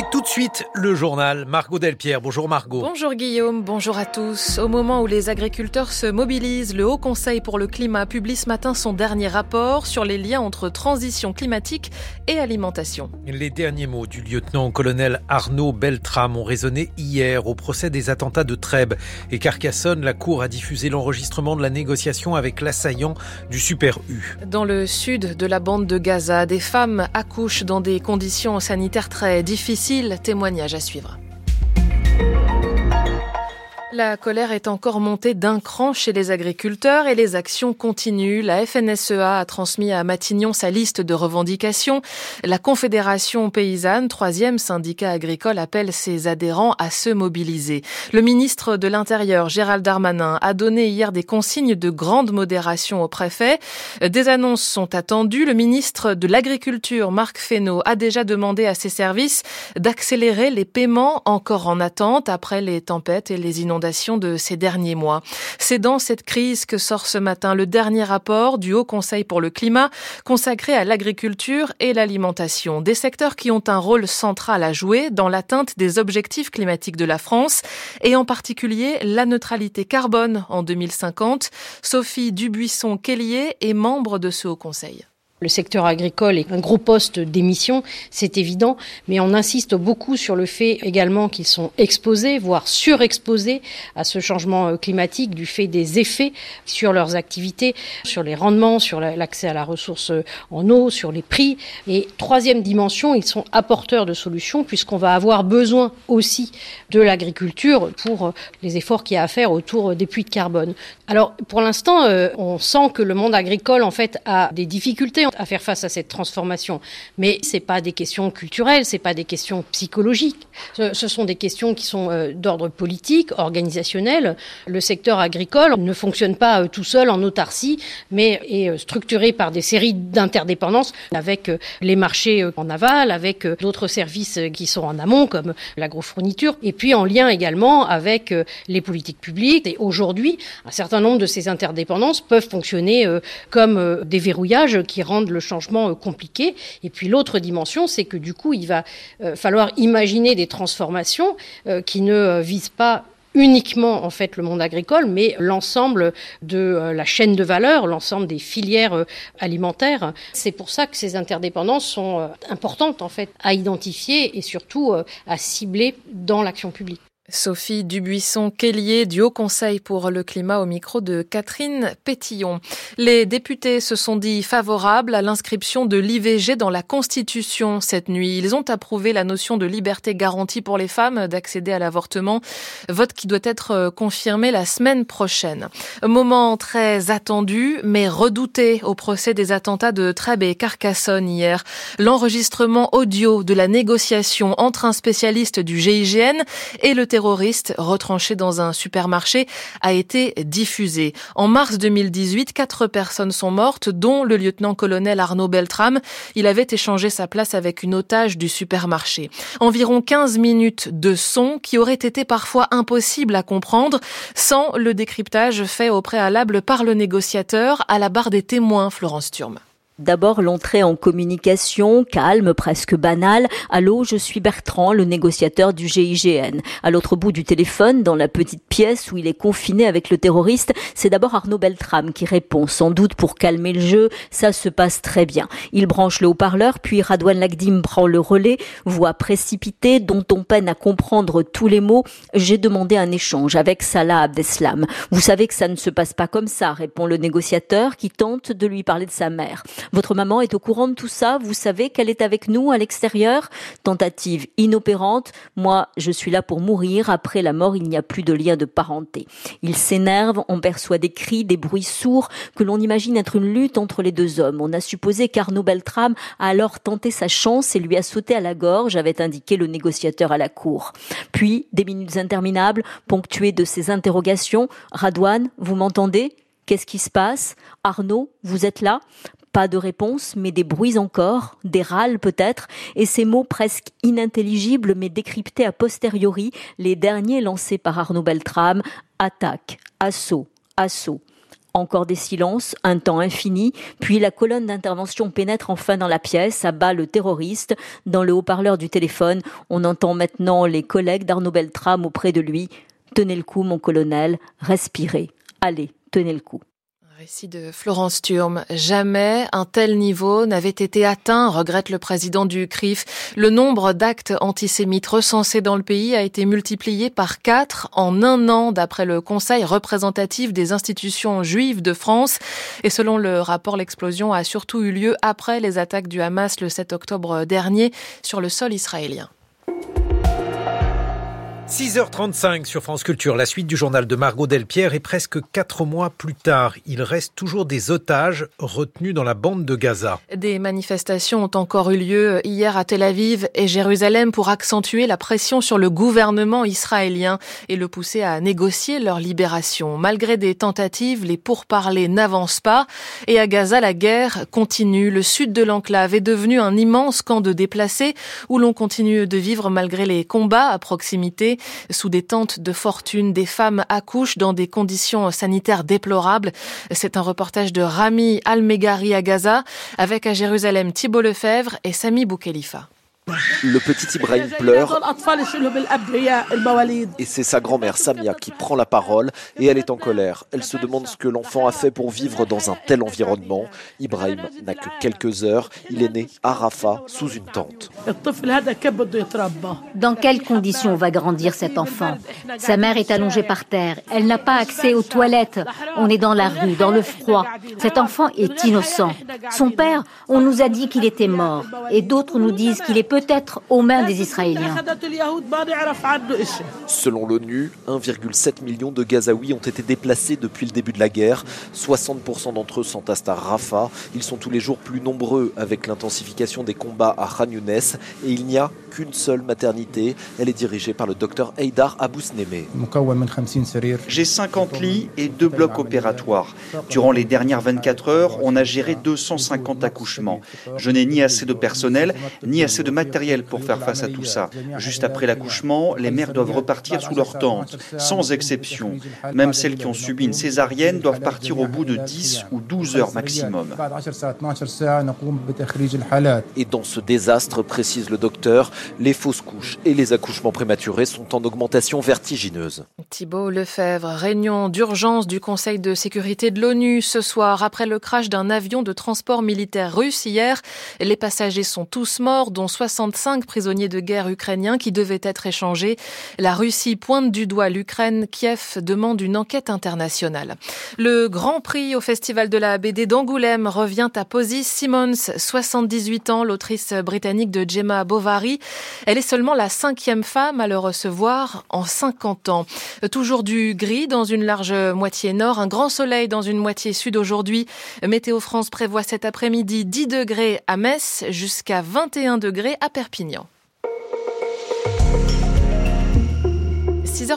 Et tout de suite, le journal. Margot Delpierre. Bonjour Margot. Bonjour Guillaume, bonjour à tous. Au moment où les agriculteurs se mobilisent, le Haut Conseil pour le climat publie ce matin son dernier rapport sur les liens entre transition climatique et alimentation. Les derniers mots du lieutenant-colonel Arnaud Beltrame ont résonné hier au procès des attentats de Trèbes et Carcassonne. La Cour a diffusé l'enregistrement de la négociation avec l'assaillant du Super U. Dans le sud de la bande de Gaza, des femmes accouchent dans des conditions sanitaires très difficiles témoignage à suivre. La colère est encore montée d'un cran chez les agriculteurs et les actions continuent. La FNSEA a transmis à Matignon sa liste de revendications. La Confédération paysanne, troisième syndicat agricole, appelle ses adhérents à se mobiliser. Le ministre de l'Intérieur, Gérald Darmanin, a donné hier des consignes de grande modération au préfet. Des annonces sont attendues. Le ministre de l'Agriculture, Marc Fesneau, a déjà demandé à ses services d'accélérer les paiements encore en attente après les tempêtes et les inondations de ces derniers mois. C'est dans cette crise que sort ce matin le dernier rapport du Haut Conseil pour le climat consacré à l'agriculture et l'alimentation, des secteurs qui ont un rôle central à jouer dans l'atteinte des objectifs climatiques de la France et en particulier la neutralité carbone en 2050. Sophie Dubuisson-Kellier est membre de ce Haut Conseil. Le secteur agricole est un gros poste d'émission, c'est évident, mais on insiste beaucoup sur le fait également qu'ils sont exposés, voire surexposés à ce changement euh, climatique du fait des effets sur leurs activités, sur les rendements, sur l'accès à la ressource euh, en eau, sur les prix. Et troisième dimension, ils sont apporteurs de solutions puisqu'on va avoir besoin aussi de l'agriculture pour euh, les efforts qu'il y a à faire autour des puits de carbone. Alors pour l'instant, on sent que le monde agricole en fait a des difficultés à faire face à cette transformation. Mais c'est pas des questions culturelles, c'est pas des questions psychologiques. Ce, sont des questions qui sont euh, d'ordre politique, organisationnel. Le secteur agricole ne fonctionne pas euh, tout seul en autarcie, mais est euh, structuré par des séries d'interdépendances avec les marchés en aval, avec d'autres services qui sont en amont, comme l'agrofourniture, et puis en lien également avec les politiques publiques. Et aujourd'hui, un certain nombre de ces interdépendances peuvent fonctionner comme des verrouillages qui rendent le changement euh, compliqué. Et puis l'autre dimension, c'est que du coup, il va euh, falloir imaginer des transformations euh, qui ne visent pas uniquement en fait le monde agricole, mais l'ensemble de la chaîne de valeur, l'ensemble des filières alimentaires. C'est pour ça que ces interdépendances sont importantes en fait à identifier et surtout à cibler dans l'action publique. Sophie Dubuisson-Kellier du Haut Conseil pour le climat au micro de Catherine Pétillon. Les députés se sont dit favorables à l'inscription de l'IVG dans la Constitution cette nuit. Ils ont approuvé la notion de liberté garantie pour les femmes d'accéder à l'avortement, vote qui doit être confirmé la semaine prochaine. Moment très attendu mais redouté au procès des attentats de Trèbes et Carcassonne hier. L'enregistrement audio de la négociation entre un spécialiste du GIGN et le terroriste retranché dans un supermarché a été diffusé. En mars 2018, quatre personnes sont mortes, dont le lieutenant-colonel Arnaud Beltrame. Il avait échangé sa place avec une otage du supermarché. Environ 15 minutes de son qui auraient été parfois impossibles à comprendre sans le décryptage fait au préalable par le négociateur à la barre des témoins, Florence Turme. D'abord l'entrée en communication, calme, presque banale. Allô, je suis Bertrand, le négociateur du GIGN. À l'autre bout du téléphone, dans la petite pièce où il est confiné avec le terroriste, c'est d'abord Arnaud Beltrame qui répond, sans doute pour calmer le jeu. Ça se passe très bien. Il branche le haut-parleur, puis Radouane Lagdim prend le relais, voix précipitée, dont on peine à comprendre tous les mots. J'ai demandé un échange avec Salah Abdeslam. Vous savez que ça ne se passe pas comme ça, répond le négociateur qui tente de lui parler de sa mère. Votre maman est au courant de tout ça, vous savez qu'elle est avec nous à l'extérieur. Tentative inopérante, moi je suis là pour mourir, après la mort il n'y a plus de lien de parenté. Il s'énerve, on perçoit des cris, des bruits sourds que l'on imagine être une lutte entre les deux hommes. On a supposé qu'Arnaud Beltrame a alors tenté sa chance et lui a sauté à la gorge, avait indiqué le négociateur à la cour. Puis, des minutes interminables, ponctuées de ces interrogations. Radouane, vous m'entendez? Qu'est-ce qui se passe? Arnaud, vous êtes là? Pas de réponse, mais des bruits encore, des râles peut-être, et ces mots presque inintelligibles mais décryptés a posteriori, les derniers lancés par Arnaud Beltrame, attaque, assaut, assaut. Encore des silences, un temps infini, puis la colonne d'intervention pénètre enfin dans la pièce, abat le terroriste. Dans le haut-parleur du téléphone, on entend maintenant les collègues d'Arnaud Beltrame auprès de lui. Tenez le coup, mon colonel, respirez. Allez, tenez le coup. Récit de Florence Turme. Jamais un tel niveau n'avait été atteint, regrette le président du CRIF. Le nombre d'actes antisémites recensés dans le pays a été multiplié par quatre en un an, d'après le Conseil représentatif des institutions juives de France. Et selon le rapport, l'explosion a surtout eu lieu après les attaques du Hamas le 7 octobre dernier sur le sol israélien. 6h35 sur France Culture, la suite du journal de Margot Delpierre et presque quatre mois plus tard, il reste toujours des otages retenus dans la bande de Gaza. Des manifestations ont encore eu lieu hier à Tel Aviv et Jérusalem pour accentuer la pression sur le gouvernement israélien et le pousser à négocier leur libération. Malgré des tentatives, les pourparlers n'avancent pas et à Gaza, la guerre continue. Le sud de l'enclave est devenu un immense camp de déplacés où l'on continue de vivre malgré les combats à proximité. Sous des tentes de fortune, des femmes accouchent dans des conditions sanitaires déplorables. C'est un reportage de Rami Al-Megari à Gaza, avec à Jérusalem Thibault Lefebvre et Sami Boukhelifa. Le petit Ibrahim pleure et c'est sa grand-mère Samia qui prend la parole et elle est en colère. Elle se demande ce que l'enfant a fait pour vivre dans un tel environnement. Ibrahim n'a que quelques heures. Il est né à Rafah sous une tente. Dans quelles conditions va grandir cet enfant? Sa mère est allongée par terre. Elle n'a pas accès aux toilettes. On est dans la rue, dans le froid. Cet enfant est innocent. Son père, on nous a dit qu'il était mort et d'autres nous disent qu'il est peut-être aux mains des Israéliens. Selon l'ONU, 1,7 million de Gazaouis ont été déplacés depuis le début de la guerre. 60% d'entre eux s'entassent à Rafah. Ils sont tous les jours plus nombreux avec l'intensification des combats à Khan Younes. Et il n'y a qu'une seule maternité. Elle est dirigée par le docteur Haïdar Abouzneme. J'ai 50 lits et deux blocs opératoires. Durant les dernières 24 heures, on a géré 250 accouchements. Je n'ai ni assez de personnel, ni assez de matériel pour faire face à tout ça. Juste après l'accouchement, les mères doivent repartir sous leur tente, sans exception. Même celles qui ont subi une césarienne doivent partir au bout de 10 ou 12 heures maximum. Et dans ce désastre, précise le docteur, les fausses couches et les accouchements prématurés sont en augmentation vertigineuse. Thibault Lefebvre, réunion d'urgence du Conseil de sécurité de l'ONU ce soir après le crash d'un avion de transport militaire russe hier. Les passagers sont tous morts, dont 65 prisonniers de guerre ukrainiens qui devaient être échangés. La Russie pointe du doigt l'Ukraine. Kiev demande une enquête internationale. Le Grand Prix au Festival de la BD d'Angoulême revient à Posy Simmons, 78 ans, l'autrice britannique de Gemma Bovary. Elle est seulement la cinquième femme à le recevoir en 50 ans. Toujours du gris dans une large moitié nord, un grand soleil dans une moitié sud aujourd'hui. Météo France prévoit cet après-midi 10 degrés à Metz jusqu'à 21 degrés à Perpignan.